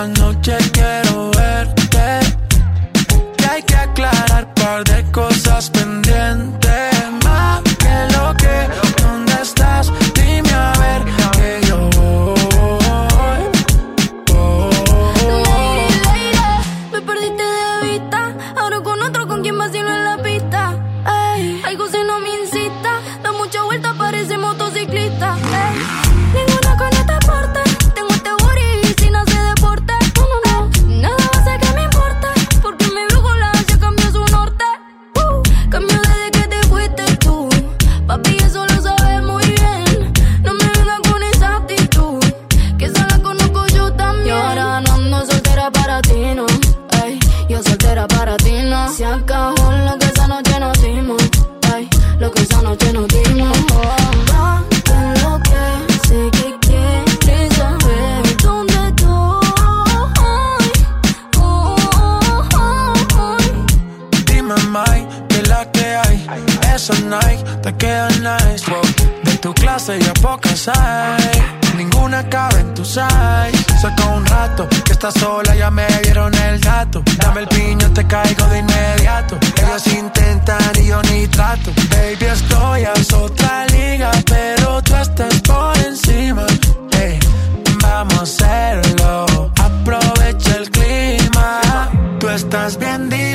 la noche quiero verte. Que hay que aclarar un par de cosas. Ninguna cabe en tu size. Saca un rato que estás sola, ya me dieron el dato. Dame el piño, te caigo de inmediato. Ellos intentan y yo ni trato. Baby, estoy a otra liga, pero tú estás por encima. Hey, vamos a hacerlo. Aprovecha el clima. Tú estás bien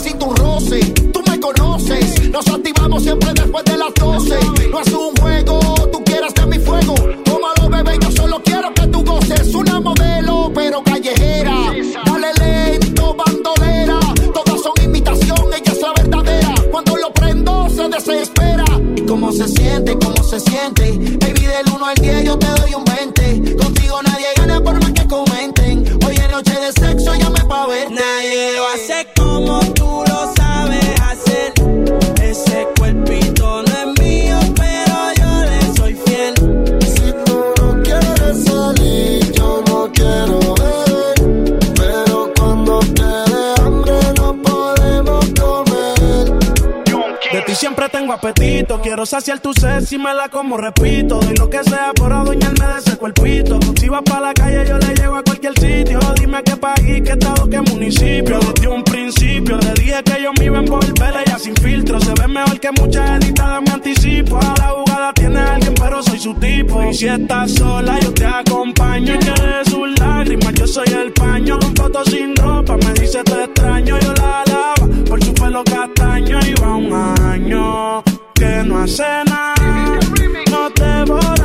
necesito un roce. Tú me conoces, nos activamos siempre después de las 12. No Quiero saciar tu sed si me la como, repito. Doy lo que sea por adueñarme de ese cuerpito. Si vas para la calle, yo le llego a cualquier sitio. Dime qué país, qué estado, qué municipio. Desde un principio le dije que yo me iba a envolver ya sin filtro. Se ve mejor que muchas editadas, me anticipo. A la jugada tiene alguien, pero soy su tipo. Y si estás sola, yo te acompaño. Y que sus lágrimas, yo soy el paño. Con fotos sin ropa, me dice te extraño. Yo la alaba por su pelo castaño. Va un año que no hace nada. Nos devoramos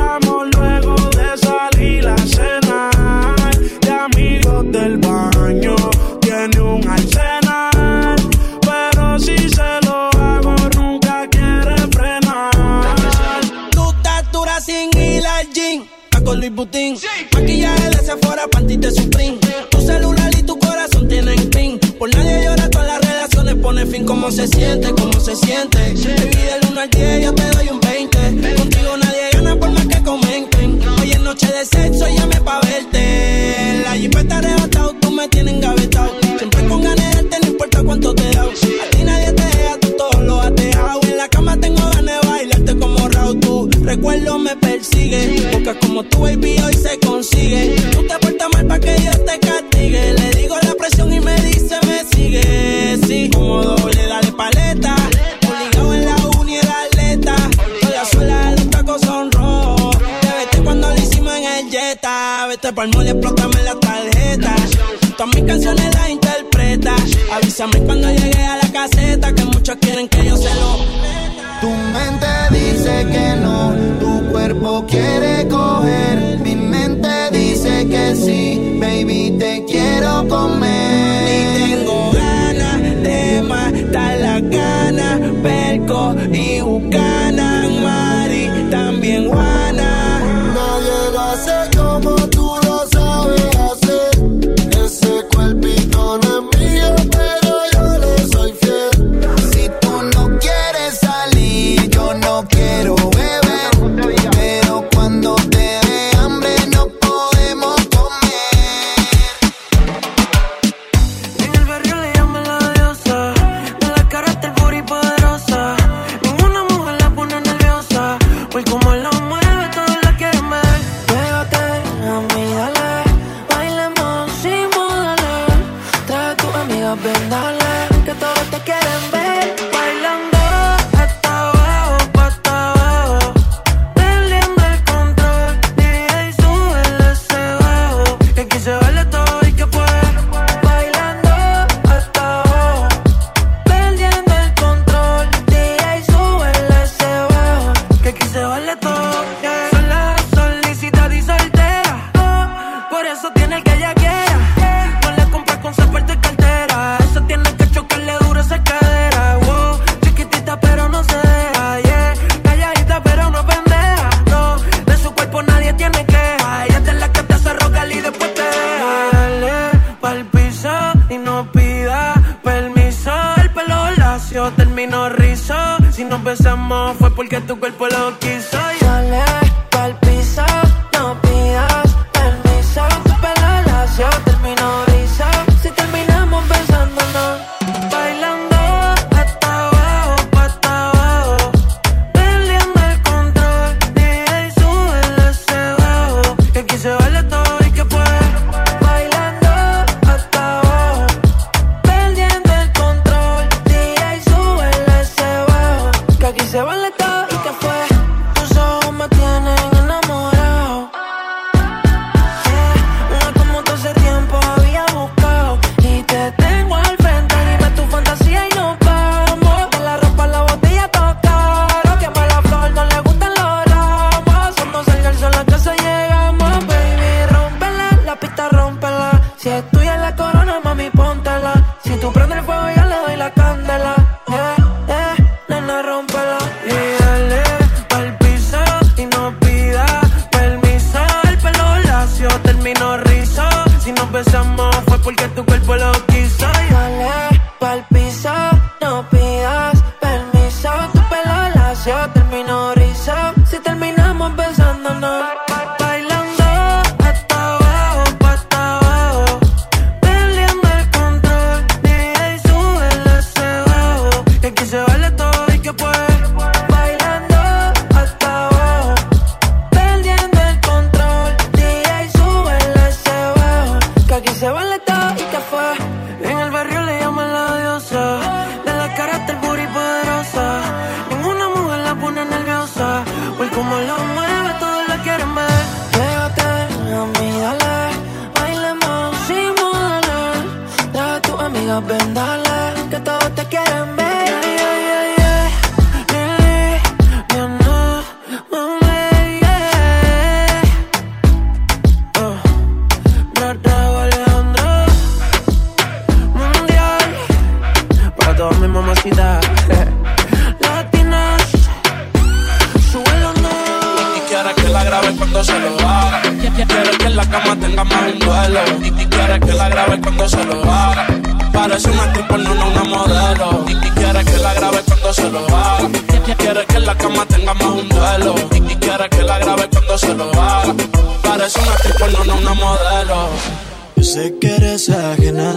Quiere que en la cama tenga más duelo. Y, y quiere que la grabe cuando se lo haga. Parece una actriz porno, no una modelo. Y, y quiere que la grabe cuando se lo haga. Quiere que en la cama tenga más un duelo. Y, y quiere que la grabe cuando se lo haga. Parece una actriz porno, no una modelo. Yo sé que eres ajena,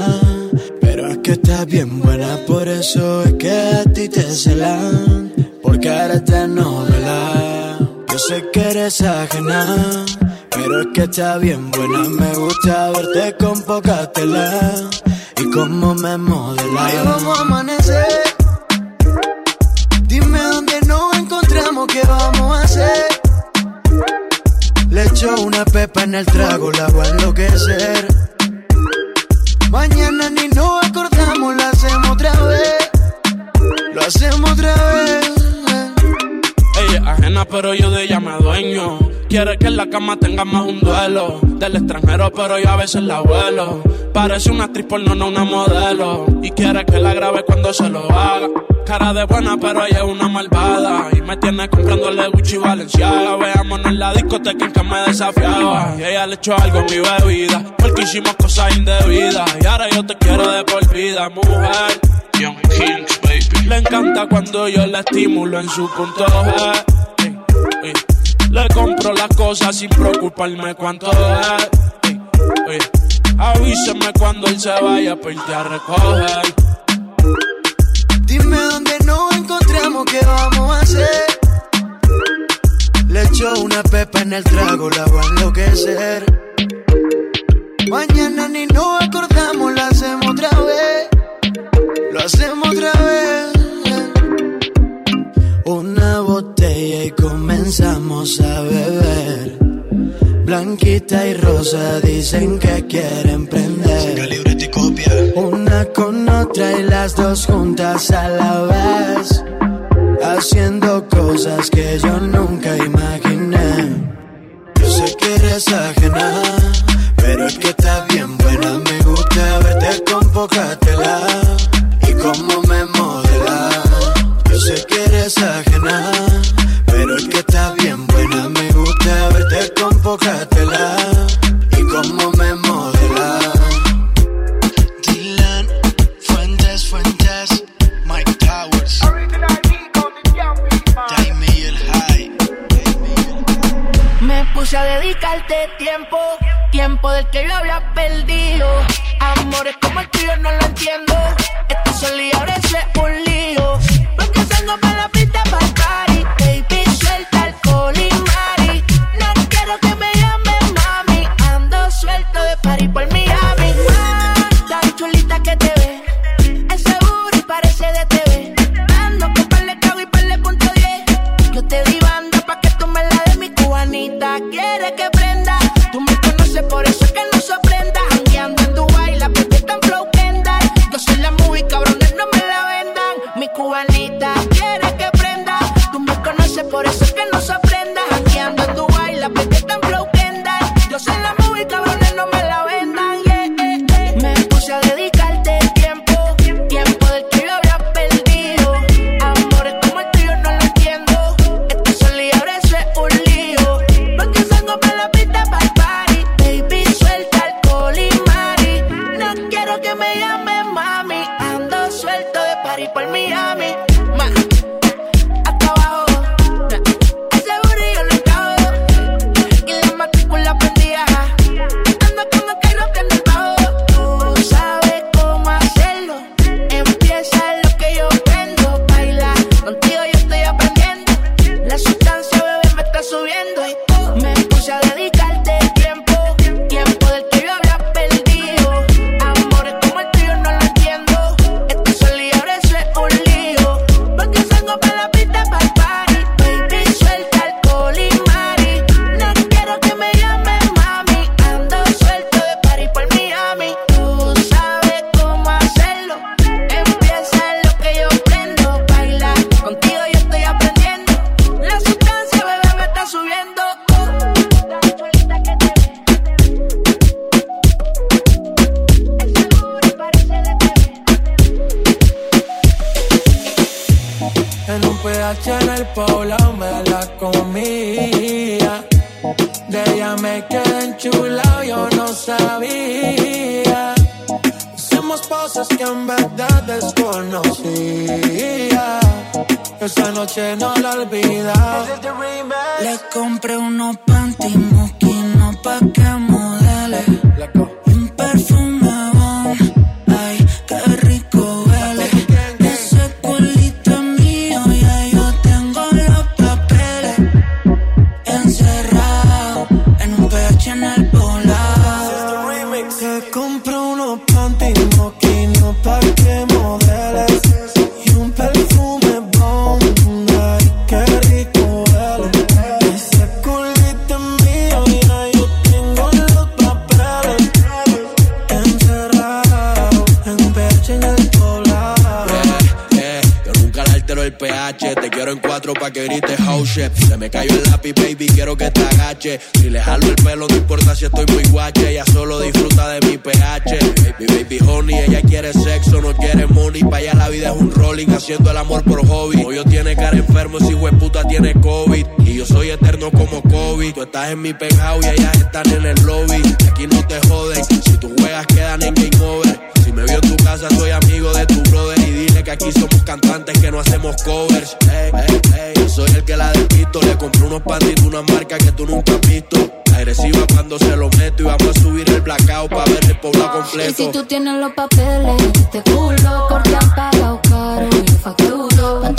pero es que estás bien buena, por eso es que a ti te celan, porque eres de novela. Yo sé que eres ajena, pero es que estás bien buena, me gusta verte con poca tela y cómo me modela. Ahí vamos a amanecer. Dime dónde nos encontramos, qué vamos a hacer. Le echo una pepa en el trago, la voy a enloquecer. Mañana ni nos acordamos, lo hacemos otra vez. Lo hacemos otra vez. Ajena, pero yo de ella me dueño. Quiere que en la cama tenga más un duelo. Del extranjero, pero yo a veces la vuelo. Parece una actriz porno, no una modelo. Y quiere que la grabe cuando se lo haga. Cara de buena, pero ella es una malvada. Y me tiene comprándole Gucci y Valenciaga. Veámonos en la discoteca en que me desafiaba. Y ella le echó algo en mi bebida. Porque hicimos cosas indebidas. Y ahora yo te quiero de por vida, mujer. Young Kings, baby. Le encanta cuando yo la estimulo en su punto G. Le compro las cosas sin preocuparme cuánto es. Ey. Avíseme cuando él se vaya para irte a recoger. Dime dónde nos encontramos, qué vamos a hacer. Le echo una pepa en el trago, la voy a enloquecer. Mañana ni nos acordamos, lo hacemos otra vez. Lo hacemos otra vez. Y comenzamos a beber. Blanquita y rosa dicen que quieren prender. Una con otra y las dos juntas a la vez. Haciendo cosas que yo nunca imaginé. Yo sé que eres ajena, pero es que estás bien buena. Me gusta verte con poca tela verte desconocía. Esa noche no la olvidaba. Le compré unos panty pa' que modele. Un perfume Si le jalo el pelo, no importa si estoy muy guache. Ella solo disfruta de mi pH. Baby, baby, honey, ella quiere sexo, no quiere money. Pa' allá la vida es un rolling, haciendo el amor por hobby. Hoyo tiene cara enfermo, si puta tiene COVID. Y yo soy eterno como COVID. Tú estás en mi penthouse y ellas están en el lobby. Aquí no te joden, si tú juegas quedan en game over. Si me vio en tu casa, soy amigo de tu brother. Y que aquí somos cantantes que no hacemos covers. Ey, ey, ey, soy el que la despisto. Le compré unos de una marca que tú nunca has visto. Agresiva cuando se lo meto. Y vamos a subir el blackout para ver el pueblo Y completo. si tú tienes los papeles, este culo corte han pagado caro y yo facturo.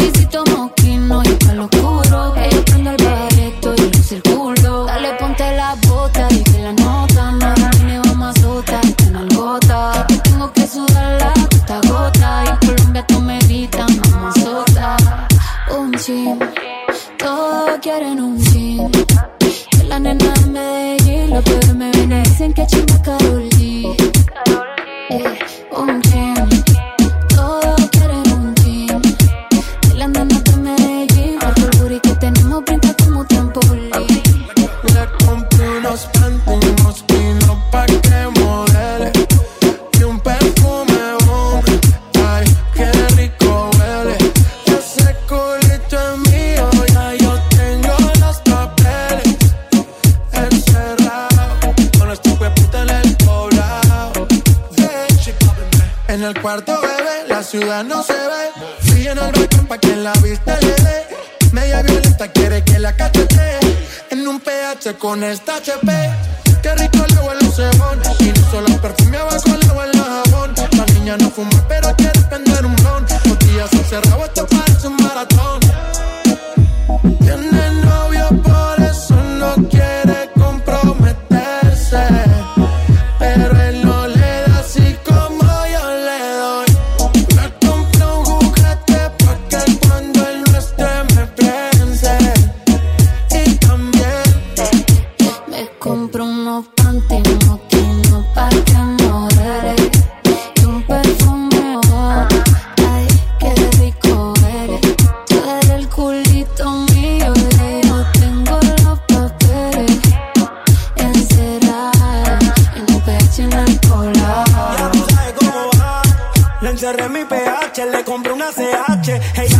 Encerré mi PH, le compré una CH.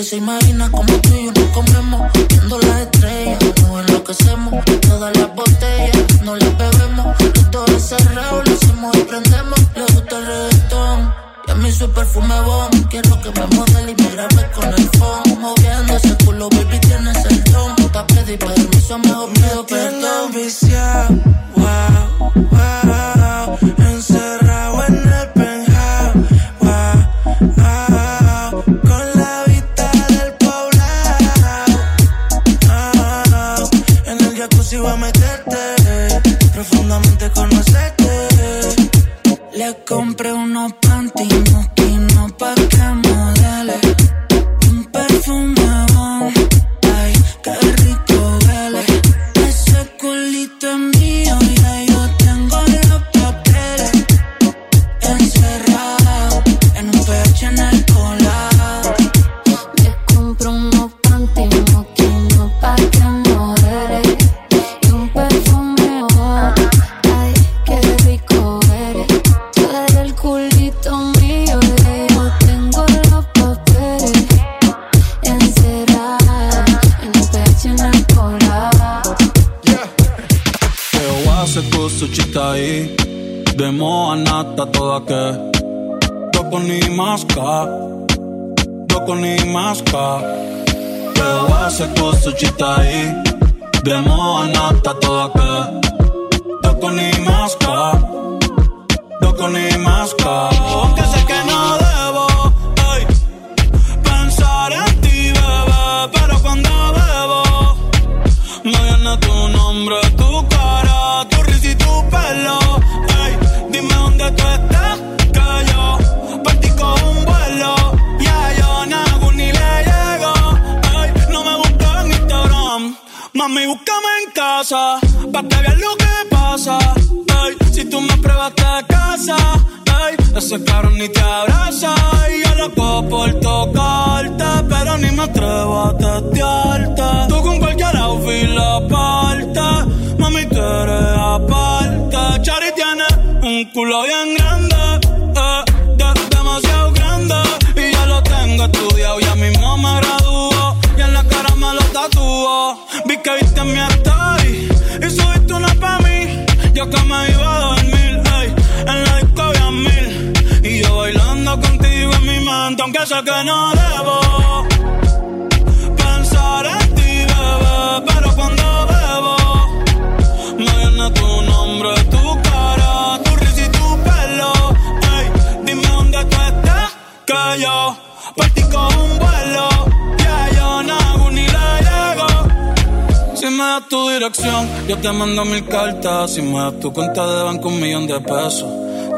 Nadie se imagina como tú y yo nos comemos. Viendo las estrellas, nos enloquecemos. Todas las botellas, no las bebemos. Los dos encerrados, lo hacemos y prendemos. Le gusta el reggaetón. Y a mí su perfume bon. Quiero que me modele y me grabe con el phone. Moviendo ese culo, baby, tienes el don. Pa' pedir permiso, mejor pido perdón. viciado, wow, wow, ni maska Ewa se kusu chitai Demo anata toda que Doko ni maska Doko ni maska casa, pa' que lo que pasa. Si tú me pruebas te casa, ey, ese cabrón ni te abraza. Y yo loco por tocarte, pero ni me atrevo a testearte. Tú con cualquier outfit la parte, mami, tú eres aparte. Chari tiene un culo bien grande, eh, de- demasiado grande. Y ya lo tengo estudiado, ya mismo me graduó. Y en la cara me lo tatuó. Vi que viste mi Yo que me iba a dormir, ey, en la disco mil. Y yo bailando contigo en mi mente, aunque sé que no debo tu dirección, yo te mando mil cartas. Si me das tu cuenta de banco, un millón de pesos.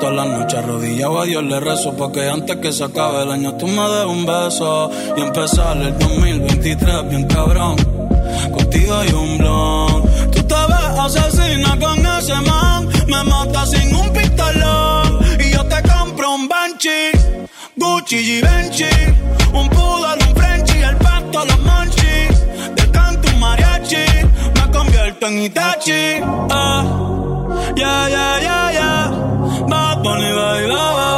Todas las noches arrodillado a Dios le rezo Porque antes que se acabe el año tú me des un beso. Y empezar el 2023 bien cabrón. Contigo hay un blon. Tú te ves asesina con ese man. Me mata sin un pistolón. Y yo te compro un Banshee Gucci Givenchy. Un poodle, un Frenchy El pasto, los monchis convierto en Itachi. Ah. Yeah, yeah, yeah, yeah. Bad Bunny, ba, ba, ba.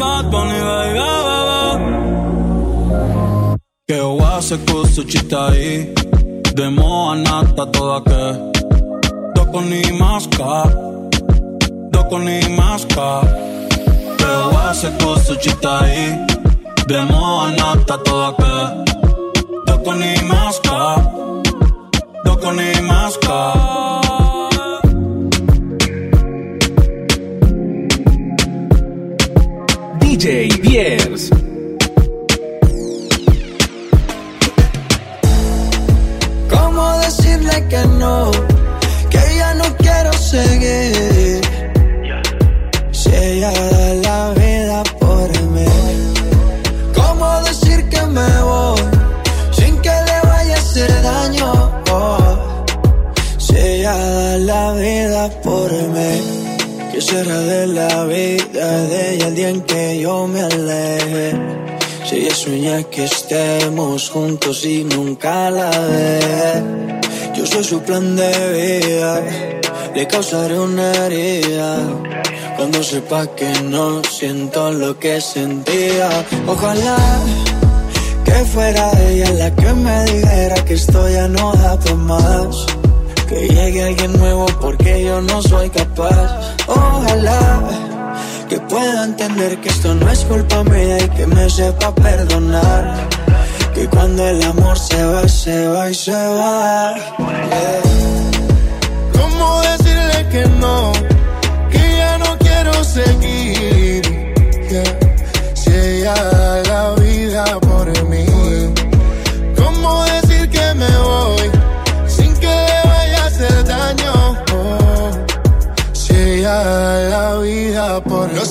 Bad Bunny, ba, ba, ba. Que wase kusu chitai Demo anata toda que. Doko ni maska Doko ni maska Que wase kusu chitai Demo anata toda que. Doko ni maska Doko ni maska DJ Piers. ¿Cómo decirle que no? Que ya no quiero seguir. Si ella el día en que yo me aleje? Si ella sueña que estemos juntos y nunca la ve. Yo soy su plan de vida, le causaré una herida. Cuando sepa que no siento lo que sentía. Ojalá que fuera ella la que me dijera que esto ya no da para más. Que llegue alguien nuevo porque yo no soy capaz. Ojalá que pueda entender que esto no es culpa mía y que me sepa perdonar. Que cuando el amor se va, se va y se va. Yeah. ¿Cómo decirle que no? Que ya no quiero seguir. Yeah. Si ella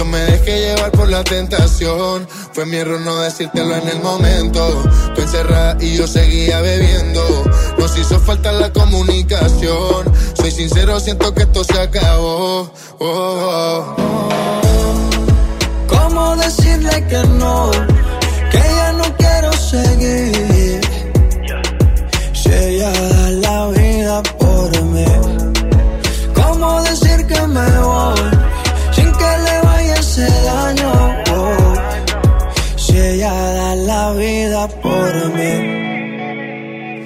Yo me dejé llevar por la tentación. Fue mi error no decírtelo en el momento. Tú encerrada y yo seguía bebiendo. Nos hizo falta la comunicación. Soy sincero, siento que esto se acabó. Oh, oh, oh. ¿Cómo decirle que no? Que ya no quiero seguir.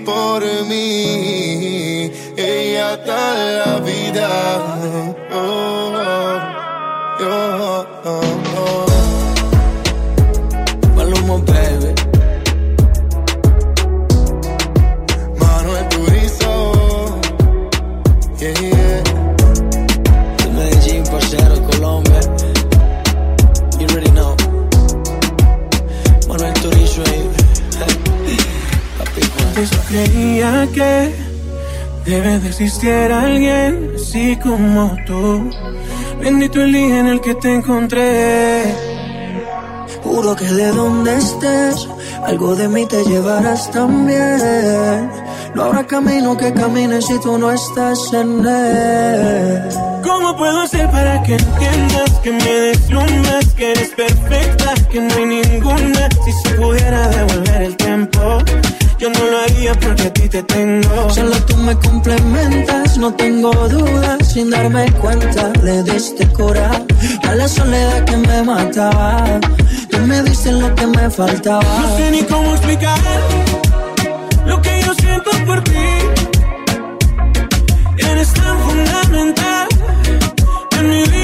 Por mí. Ella da la vida. Creía que debe de existir alguien así como tú. Bendito el día en el que te encontré. Juro que de donde estés, algo de mí te llevarás también. No habrá camino que camine si tú no estás en él. ¿Cómo puedo hacer para que entiendas que me deslumbras, que eres perfecta, que no hay ninguna? Si se pudiera devolver el tiempo, yo no lo haría porque a ti te tengo. Solo tú me complementas, no tengo dudas. Sin darme cuenta, le diste cura a la soledad que me mataba. Tú me diste lo que me faltaba. No sé ni cómo explicar lo que yo siento por ti. Eres tan fundamental en mi vida,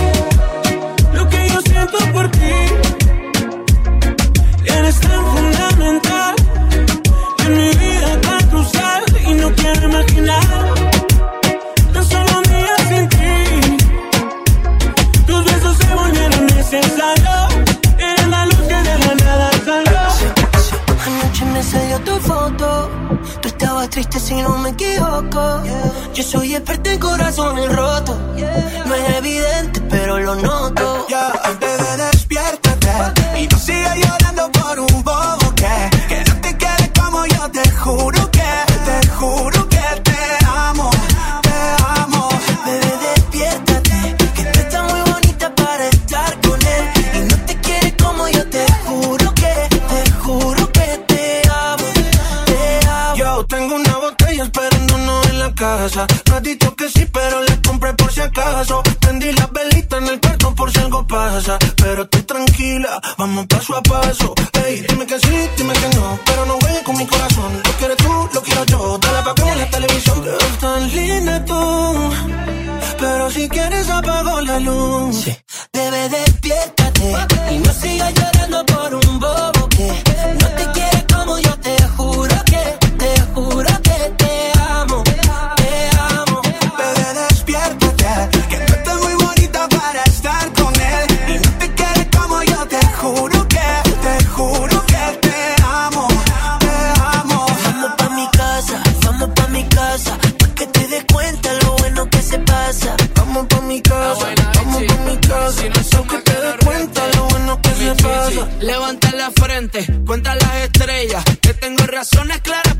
Yo soy experto en corazones rotos. No es evidente, pero lo noto. corazón es claro.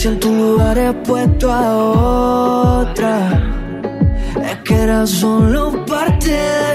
Si en tu lugar he puesto a otra, es que era solo parte de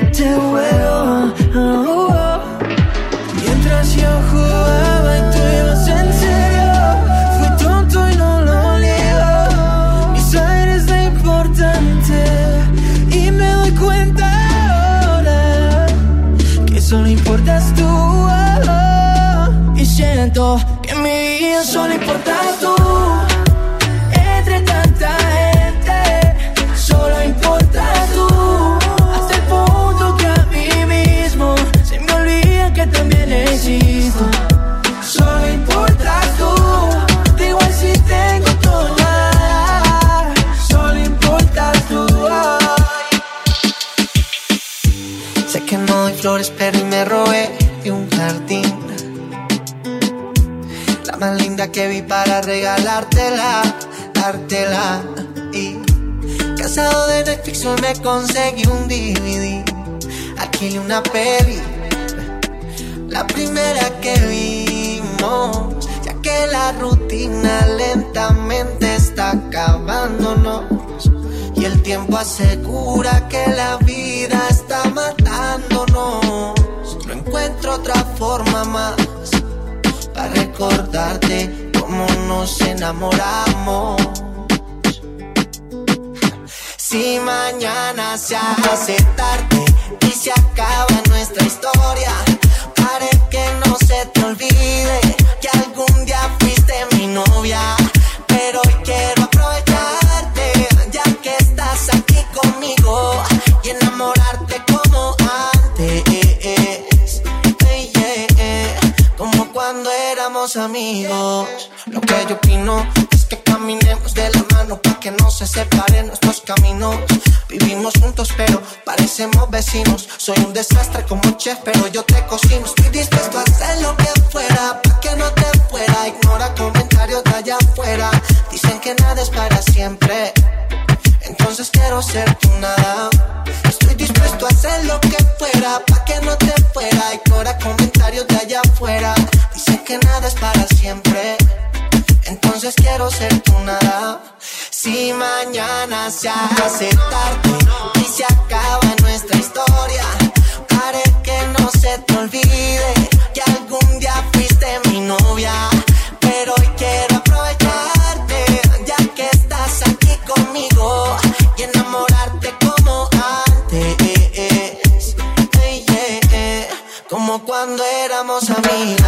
que vi para regalártela, dártela. Y casado de Netflix, hoy me conseguí un DVD. Alquilé una peli, la primera que vimos. Ya que la rutina lentamente está acabándonos. Y el tiempo asegura que la vida está matándonos. No encuentro otra forma más para recordarte nos enamoramos. Si mañana se hace tarde y se acaba nuestra historia, para que no se te olvide los amigos. Lo que yo opino es que caminemos de la mano para que no se separen nuestros caminos. Vivimos juntos, pero parecemos vecinos. Soy un desastre como chef, pero yo te cocino. Estoy dispuesto a hacer lo que fuera para que no te fuera. Ignora comentarios de allá afuera. Dicen que nada es para siempre. Entonces quiero ser tu nada dispuesto a hacer lo que fuera pa' que no te fuera. y Ignora comentarios de allá afuera. Dice que nada es para siempre. Entonces quiero ser tu nada. Si mañana se hace tarde y se acaba nuestra historia, haré que no se te olvide que algún día fuiste mi novia. Pero hoy quiero Tell me.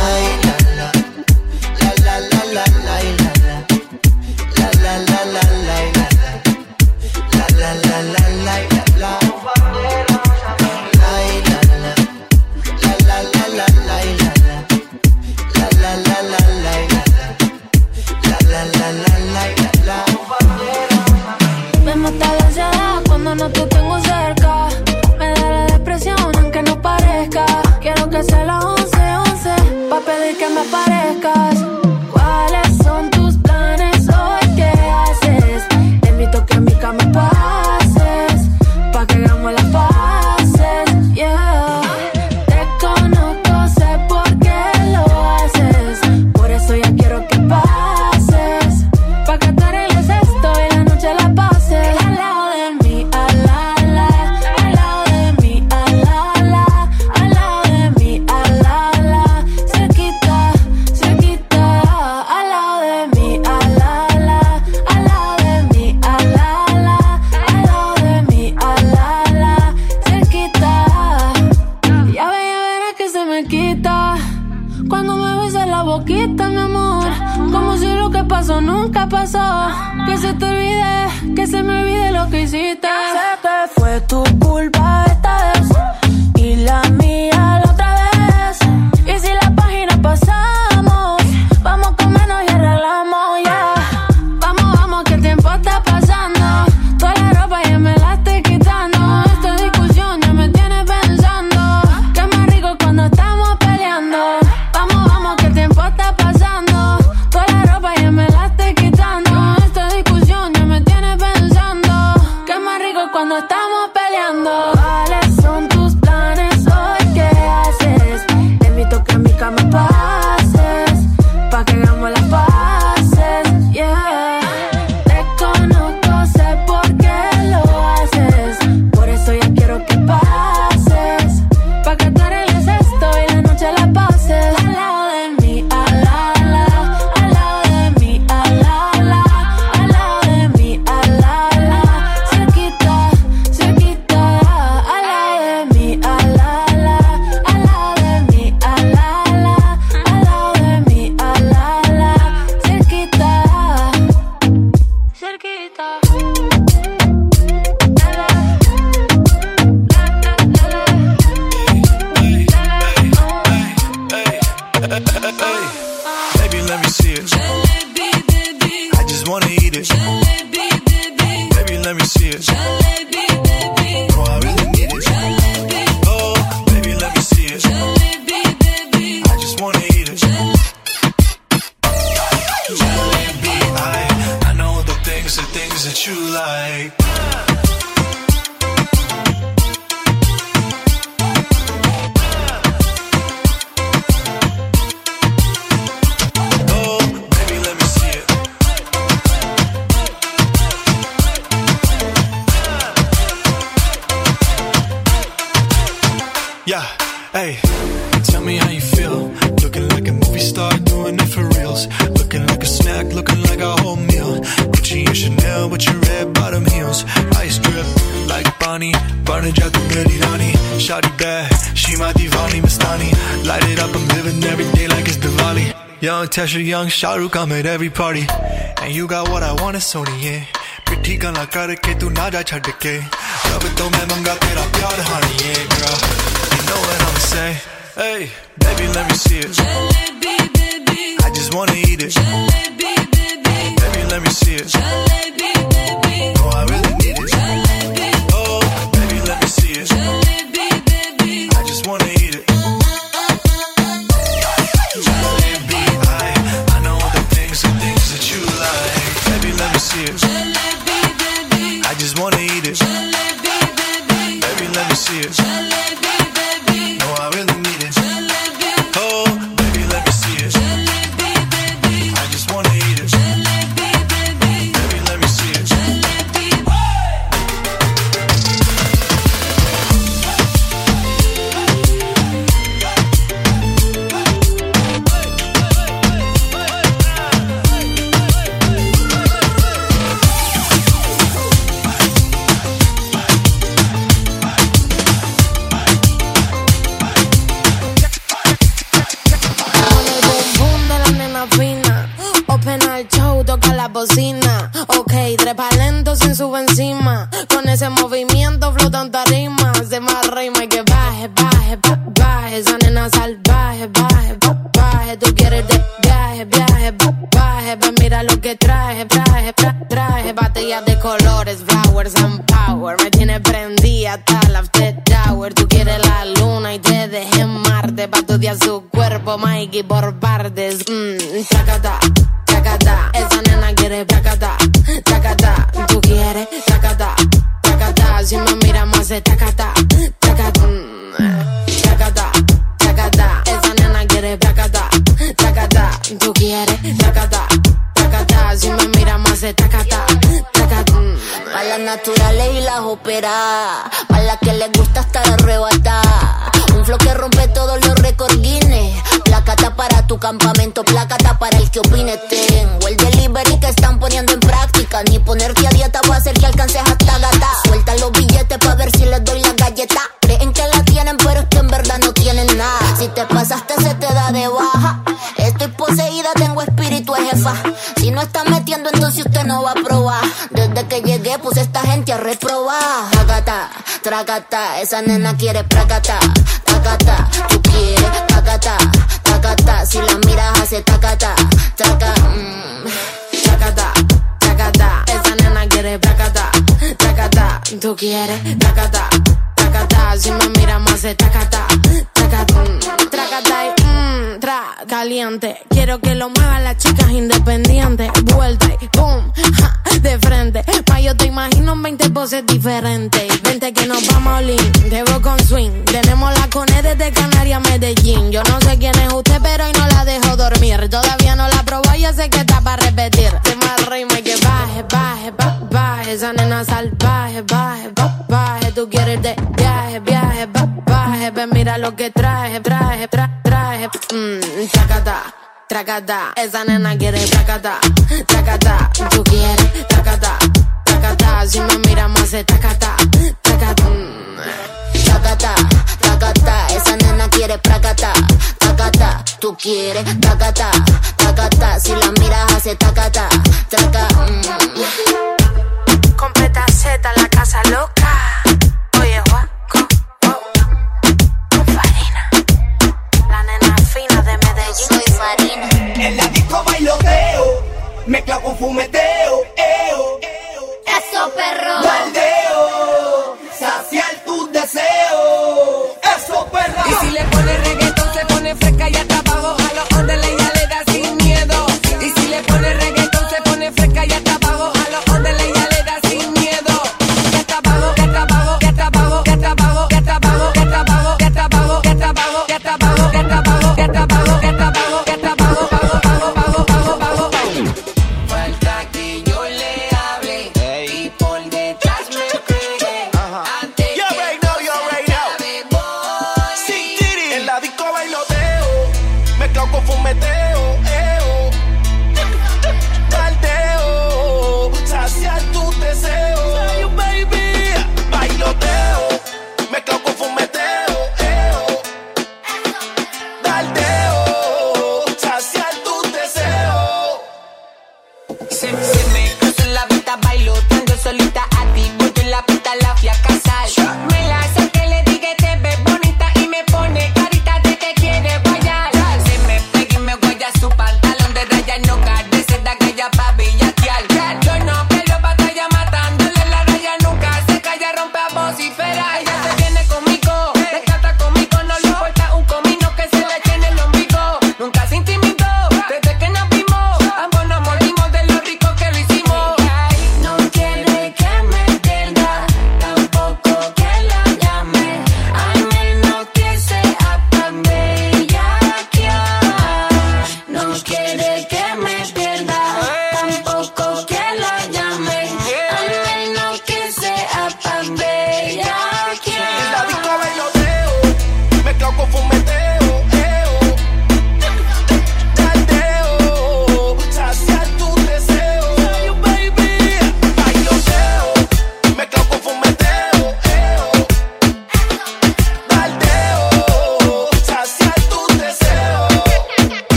nails, ice drip like Bonnie. Burning jack to Billy Rani. Shotty bad, she my divani Mastani. Light it up, I'm living every day like it's Diwali. Young Tesha, young Shahrukh, I'm at every party. And you got what I want, it's Sony, yeah. पिट्ठी गला करके तू ना जा छड़ के रब तो मैं मंगा तेरा प्यार हानिए girl you know what I'm saying hey baby let me see it Jalebi, baby I just wanna eat it Jalebi, baby baby let me see it Jalebi, baby oh I really see it. traje, traje, tra traje, batallas de colores, flowers and power. Me tiene prendida hasta la after tower. Tú quieres la luna y te dejé en Marte. Pa' estudiar su cuerpo, Mikey, por partes. Mmm, las naturales y las operadas. Pa' las que les gusta estar arrebatada. Un flow que rompe todos los récords Guinness. Placata para tu campamento, placata para el que opine. Tengo el delivery que están poniendo en práctica. Ni ponerte a dieta va a hacer que alcances hasta gata. Suelta los billetes pa' ver si les doy la galleta. Creen que la tienen, pero es que en verdad no tienen nada. Si te pasaste, se te da de baja. Estoy poseída, tengo espíritu de jefa. Si no está entonces usted no va a probar. Desde que llegué, puse esta gente a reprobar. Tracata, tracata, esa nena quiere pracata. Tacata, tú quieres tacata, tacata. Si la miras, hace tacata, traca. mm. Chacata, chacata, esa nena quiere placata, chacata, tú quieres tacata, tacata, si me mira más de tacata, tacata, mm, mmm, tra, caliente, quiero que lo muevan las chicas independientes, vuelta y boom, ja, de frente, pa' yo te imagino en 20 poses diferentes, vente que nos vamos a Olin, veo con swing, tenemos la cone desde Canarias Medellín, yo no sé quién es usted, pero hoy no la dejo dormir, todavía no la probó, ya sé que está para repetir, te más y que baje, baje, ba- baje, esa nena salvaje, baje, ba- baje, tú quieres de viaje, viaje, ba- baje, ven mira lo que traje, traje, tra- mmm, tracata. Tracata, esa nena quiere tracata, tracata, tú quieres tracata, tracata, si me mira más de tracata, tracata, mm. Tacata, tacata, esa nena quiere pracata, tacata, tú quieres tacata, tacata, si la miras hace tacata, traca, mm. Completa Z, la casa loca. Farina. En la disco bailoteo, mezcla con fumeteo, eo. Eso perro. Baldeo, saciar tus deseos. Eso perra. Y si le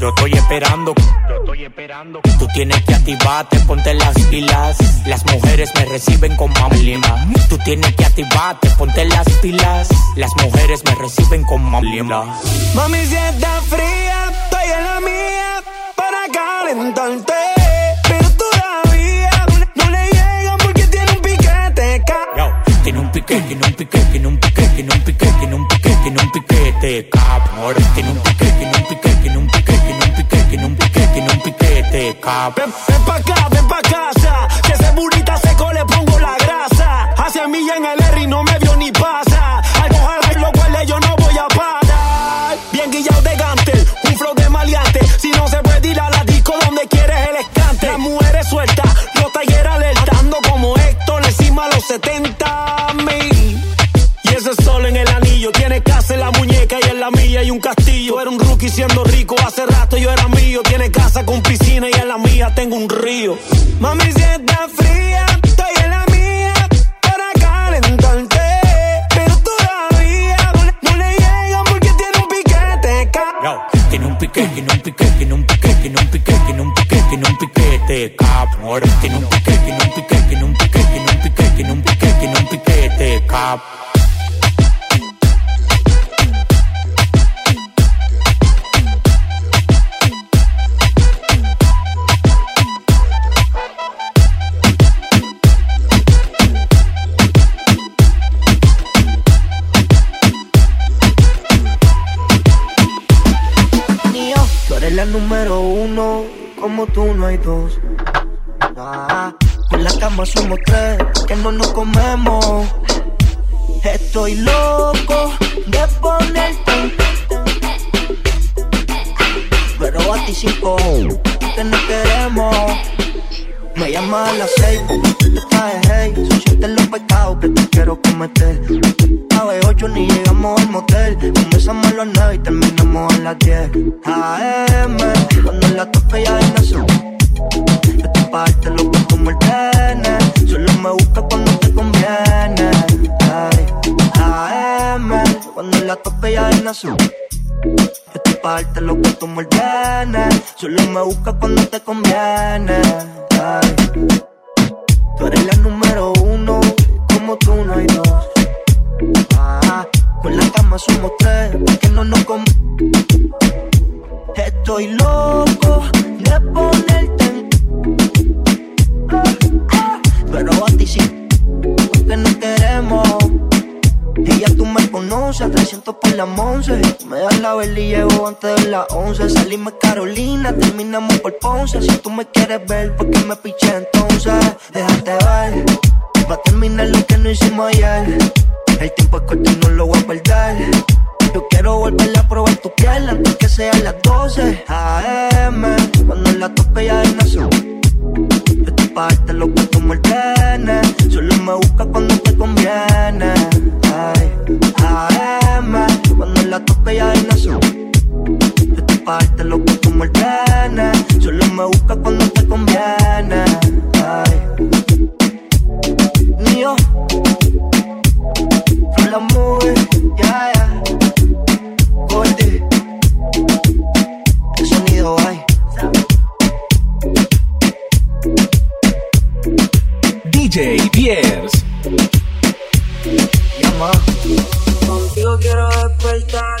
yo estoy esperando. Yo estoy esperando. Tú tienes que activarte, ponte las pilas. Las mujeres me reciben con mamlima. Tú tienes que activarte, ponte las pilas. Las mujeres me reciben con mamlima. Mami, si está fría, estoy en la mía para calentarte. Pero todavía no le llegan porque tiene un piquete. ca- Tiene un pique, tiene un pique, tiene un pique, tiene un pique, tiene un pique, tiene un piquete, cabrón. Tiene un pique, tiene un pique, tiene un pique, tiene un pique, tiene un piquete, cabrón. Ven pa' acá, ven pa' casa. Que ese burrita seco le pongo la grasa. Hacia mí en el R y no me vio ni pasa. Al coger los cuales yo no voy a parar. Bien guillado de gantel, un flow de maleante. Si no se puede ir a la disco donde quieres el escante. Las mujeres sueltas, los talleres alerta. Ando como Héctor encima a los 70 mil. Y ese sol en el anillo tiene casa en la muñeca y en la mía hay un castillo. Eres un rookie siendo rico, hace tengo un río. Mami, si está fría, estoy en la mía para calentarte. Pero todavía no le, no le llegan porque tiene un piquete. Tiene un pique, tiene un pique, tiene un pique, tiene un pique, tiene un pique, tiene un piquete, cabrón. Tiene un pique, tiene un pique, tiene un pique, tiene un pique, tiene un pique, tiene un piquete, cabrón. El tiempo es corto y no lo voy a perder. Yo quiero volver a probar tu piel antes que sean las 12 AM, cuando la tope ya en azul. Yo te parte lo que tú me. Solo me busca cuando te conviene. Ay, AM, cuando la tope ya en azul. Yo te parte lo que tú me. Solo me busca cuando te conviene. Ay, mío. El sonido hay. DJ Piers. Llama. Contigo quiero despertar,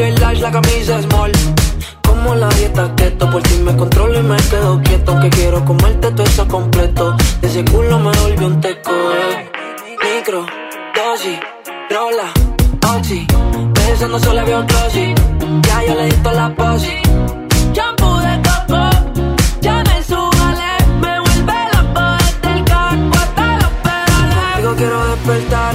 que large, la camisa small. Como la dieta keto, por ti me controlo y me quedo quieto. Que quiero comerte todo eso completo. De ese culo me volvió un teco, eh. Micro, dosis, rola, oxi. Pensando solo veo glossy. Ya yo le di toda la posi. Shampoo de coco, ya me subale. Me vuelve loco desde el carro hasta los pedales. Digo quiero despertar,